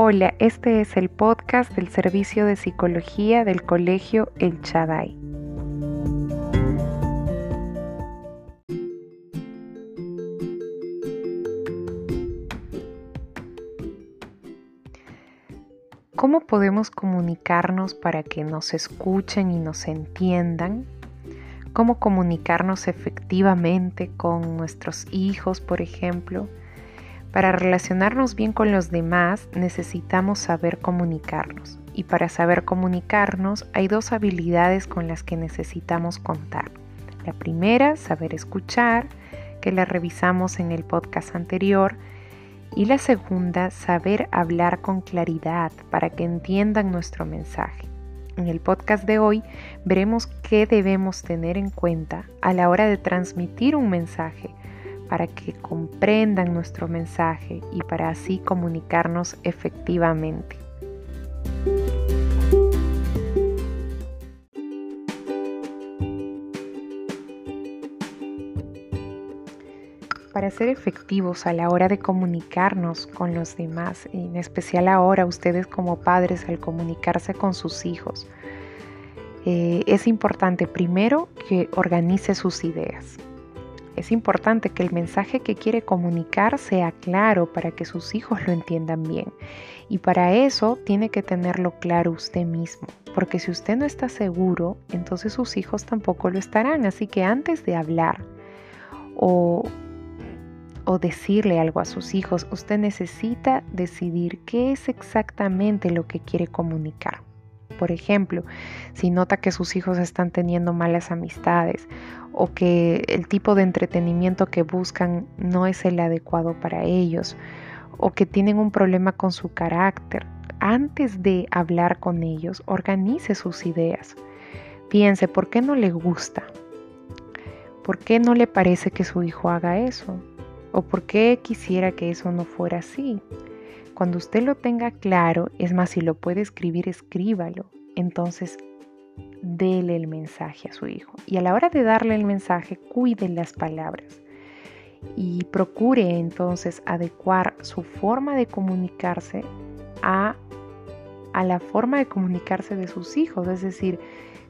Hola, este es el podcast del Servicio de Psicología del Colegio El Chaday. ¿Cómo podemos comunicarnos para que nos escuchen y nos entiendan? ¿Cómo comunicarnos efectivamente con nuestros hijos, por ejemplo? Para relacionarnos bien con los demás necesitamos saber comunicarnos y para saber comunicarnos hay dos habilidades con las que necesitamos contar. La primera, saber escuchar, que la revisamos en el podcast anterior, y la segunda, saber hablar con claridad para que entiendan nuestro mensaje. En el podcast de hoy veremos qué debemos tener en cuenta a la hora de transmitir un mensaje para que comprendan nuestro mensaje y para así comunicarnos efectivamente. Para ser efectivos a la hora de comunicarnos con los demás, en especial ahora ustedes como padres al comunicarse con sus hijos, eh, es importante primero que organice sus ideas. Es importante que el mensaje que quiere comunicar sea claro para que sus hijos lo entiendan bien. Y para eso tiene que tenerlo claro usted mismo, porque si usted no está seguro, entonces sus hijos tampoco lo estarán. Así que antes de hablar o, o decirle algo a sus hijos, usted necesita decidir qué es exactamente lo que quiere comunicar. Por ejemplo, si nota que sus hijos están teniendo malas amistades o que el tipo de entretenimiento que buscan no es el adecuado para ellos o que tienen un problema con su carácter, antes de hablar con ellos, organice sus ideas. Piense, ¿por qué no le gusta? ¿Por qué no le parece que su hijo haga eso? ¿O por qué quisiera que eso no fuera así? Cuando usted lo tenga claro, es más, si lo puede escribir, escríbalo. Entonces, dele el mensaje a su hijo. Y a la hora de darle el mensaje, cuide las palabras. Y procure entonces adecuar su forma de comunicarse a, a la forma de comunicarse de sus hijos. Es decir,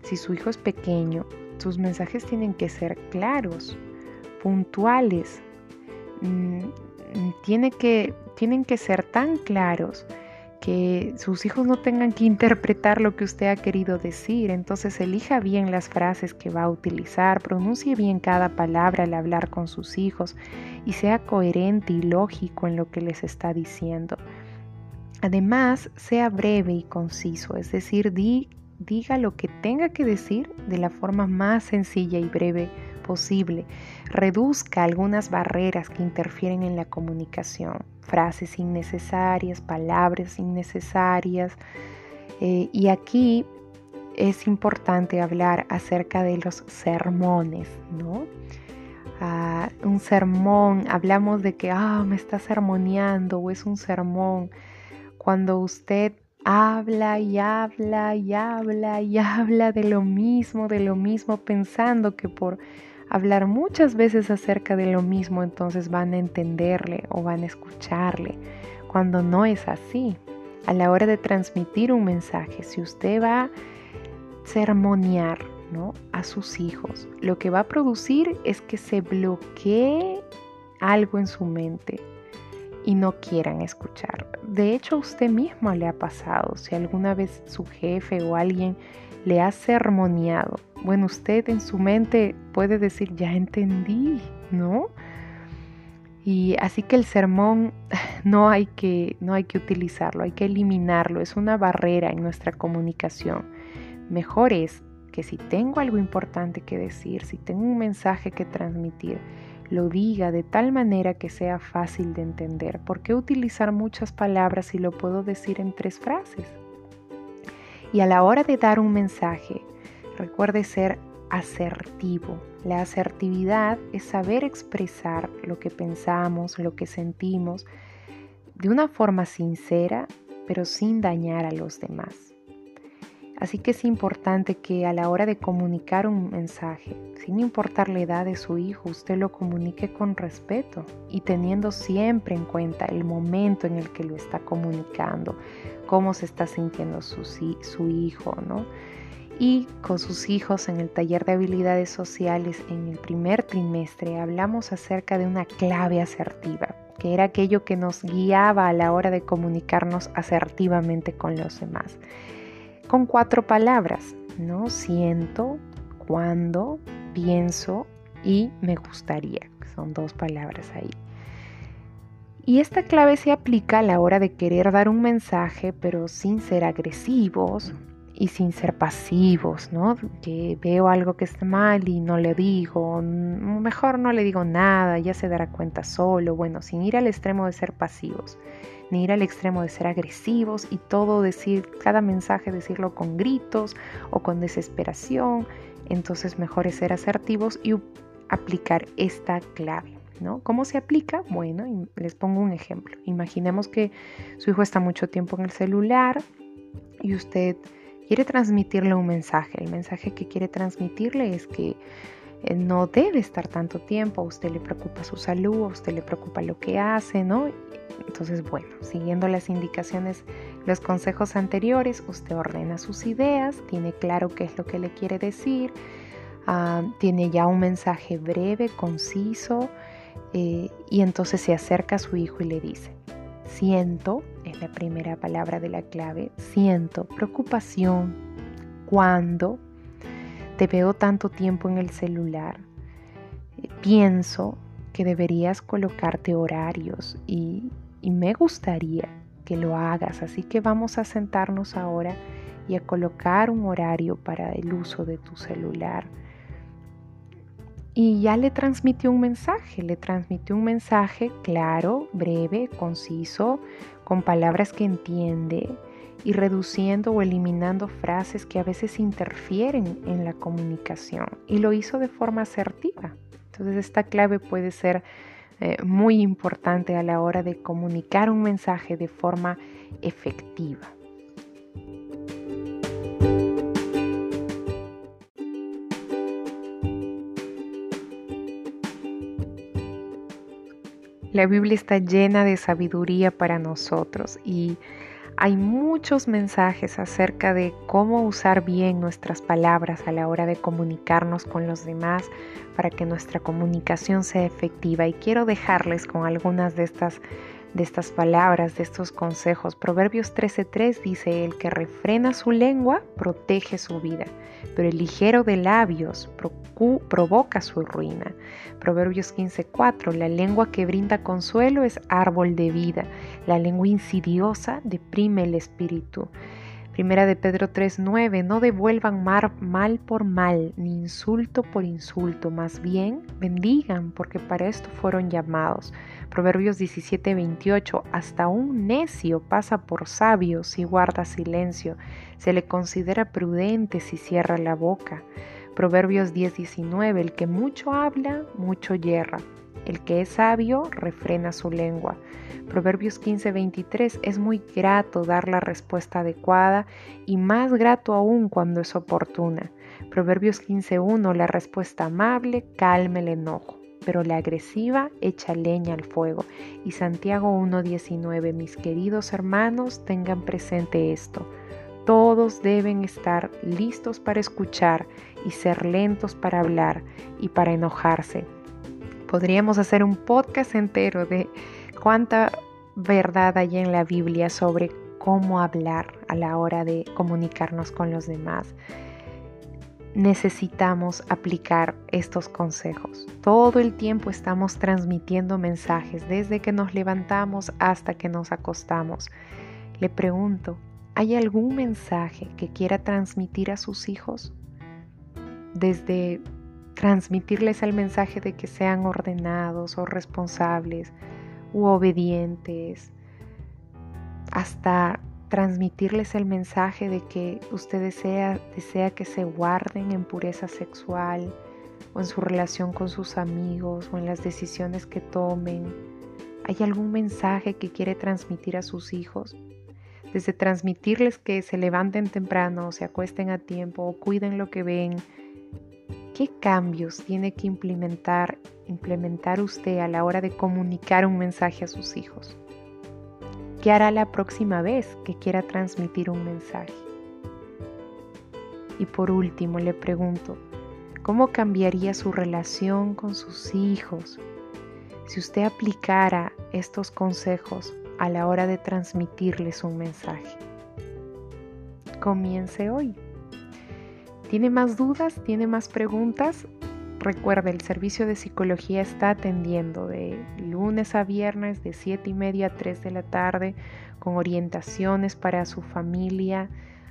si su hijo es pequeño, sus mensajes tienen que ser claros, puntuales, mm, tiene que, tienen que ser tan claros que sus hijos no tengan que interpretar lo que usted ha querido decir. Entonces elija bien las frases que va a utilizar, pronuncie bien cada palabra al hablar con sus hijos y sea coherente y lógico en lo que les está diciendo. Además, sea breve y conciso, es decir, diga lo que tenga que decir de la forma más sencilla y breve posible. Reduzca algunas barreras que interfieren en la comunicación, frases innecesarias, palabras innecesarias. Eh, y aquí es importante hablar acerca de los sermones, ¿no? Ah, un sermón, hablamos de que, ah, me está sermoneando o es un sermón. Cuando usted habla y habla y habla y habla de lo mismo, de lo mismo, pensando que por hablar muchas veces acerca de lo mismo, entonces van a entenderle o van a escucharle, cuando no es así. A la hora de transmitir un mensaje, si usted va a sermonear ¿no? a sus hijos, lo que va a producir es que se bloquee algo en su mente y no quieran escuchar. De hecho, usted mismo le ha pasado, si alguna vez su jefe o alguien le ha sermoneado bueno, usted en su mente puede decir, ya entendí, ¿no? Y así que el sermón no hay que, no hay que utilizarlo, hay que eliminarlo, es una barrera en nuestra comunicación. Mejor es que si tengo algo importante que decir, si tengo un mensaje que transmitir, lo diga de tal manera que sea fácil de entender. ¿Por qué utilizar muchas palabras si lo puedo decir en tres frases? Y a la hora de dar un mensaje, Recuerde ser asertivo. La asertividad es saber expresar lo que pensamos, lo que sentimos, de una forma sincera, pero sin dañar a los demás. Así que es importante que a la hora de comunicar un mensaje, sin importar la edad de su hijo, usted lo comunique con respeto y teniendo siempre en cuenta el momento en el que lo está comunicando, cómo se está sintiendo su, su hijo, ¿no? Y con sus hijos en el taller de habilidades sociales en el primer trimestre hablamos acerca de una clave asertiva, que era aquello que nos guiaba a la hora de comunicarnos asertivamente con los demás con cuatro palabras, ¿no? Siento, cuando, pienso y me gustaría. Son dos palabras ahí. Y esta clave se aplica a la hora de querer dar un mensaje, pero sin ser agresivos y sin ser pasivos, ¿no? Que veo algo que está mal y no le digo, mejor no le digo nada, ya se dará cuenta solo, bueno, sin ir al extremo de ser pasivos ni ir al extremo de ser agresivos y todo decir, cada mensaje decirlo con gritos o con desesperación. Entonces mejor es ser asertivos y aplicar esta clave. ¿no? ¿Cómo se aplica? Bueno, les pongo un ejemplo. Imaginemos que su hijo está mucho tiempo en el celular y usted quiere transmitirle un mensaje. El mensaje que quiere transmitirle es que no debe estar tanto tiempo, a usted le preocupa su salud, a usted le preocupa lo que hace, ¿no? Entonces, bueno, siguiendo las indicaciones, los consejos anteriores, usted ordena sus ideas, tiene claro qué es lo que le quiere decir, ah, tiene ya un mensaje breve, conciso, eh, y entonces se acerca a su hijo y le dice, siento, es la primera palabra de la clave, siento preocupación cuando te veo tanto tiempo en el celular, eh, pienso que deberías colocarte horarios y, y me gustaría que lo hagas. Así que vamos a sentarnos ahora y a colocar un horario para el uso de tu celular. Y ya le transmitió un mensaje, le transmitió un mensaje claro, breve, conciso, con palabras que entiende y reduciendo o eliminando frases que a veces interfieren en la comunicación. Y lo hizo de forma asertiva. Entonces esta clave puede ser eh, muy importante a la hora de comunicar un mensaje de forma efectiva. La Biblia está llena de sabiduría para nosotros y hay muchos mensajes acerca de cómo usar bien nuestras palabras a la hora de comunicarnos con los demás para que nuestra comunicación sea efectiva. Y quiero dejarles con algunas de estas de estas palabras, de estos consejos. Proverbios 13:3 dice, el que refrena su lengua protege su vida, pero el ligero de labios provoca su ruina. Proverbios 15:4, la lengua que brinda consuelo es árbol de vida, la lengua insidiosa deprime el espíritu. Primera de Pedro 3:9, no devuelvan mal por mal, ni insulto por insulto, más bien bendigan, porque para esto fueron llamados. Proverbios 17:28, hasta un necio pasa por sabio si guarda silencio, se le considera prudente si cierra la boca. Proverbios 10:19, el que mucho habla, mucho yerra. El que es sabio refrena su lengua. Proverbios 15:23 es muy grato dar la respuesta adecuada y más grato aún cuando es oportuna. Proverbios 15:1 la respuesta amable calma el enojo, pero la agresiva echa leña al fuego. Y Santiago 1:19 mis queridos hermanos tengan presente esto. Todos deben estar listos para escuchar y ser lentos para hablar y para enojarse Podríamos hacer un podcast entero de cuánta verdad hay en la Biblia sobre cómo hablar a la hora de comunicarnos con los demás. Necesitamos aplicar estos consejos. Todo el tiempo estamos transmitiendo mensajes desde que nos levantamos hasta que nos acostamos. Le pregunto, ¿hay algún mensaje que quiera transmitir a sus hijos? Desde transmitirles el mensaje de que sean ordenados o responsables u obedientes, hasta transmitirles el mensaje de que usted desea, desea que se guarden en pureza sexual o en su relación con sus amigos o en las decisiones que tomen. ¿Hay algún mensaje que quiere transmitir a sus hijos? desde transmitirles que se levanten temprano, se acuesten a tiempo o cuiden lo que ven. ¿Qué cambios tiene que implementar, implementar usted a la hora de comunicar un mensaje a sus hijos? ¿Qué hará la próxima vez que quiera transmitir un mensaje? Y por último le pregunto, ¿cómo cambiaría su relación con sus hijos si usted aplicara estos consejos a la hora de transmitirles un mensaje? Comience hoy. ¿Tiene más dudas? ¿Tiene más preguntas? Recuerde, el servicio de psicología está atendiendo de lunes a viernes de 7 y media a 3 de la tarde con orientaciones para su familia.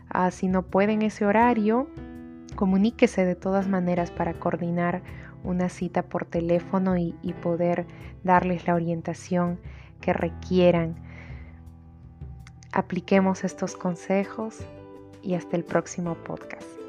Ah, si no pueden ese horario, comuníquese de todas maneras para coordinar una cita por teléfono y, y poder darles la orientación que requieran. Apliquemos estos consejos y hasta el próximo podcast.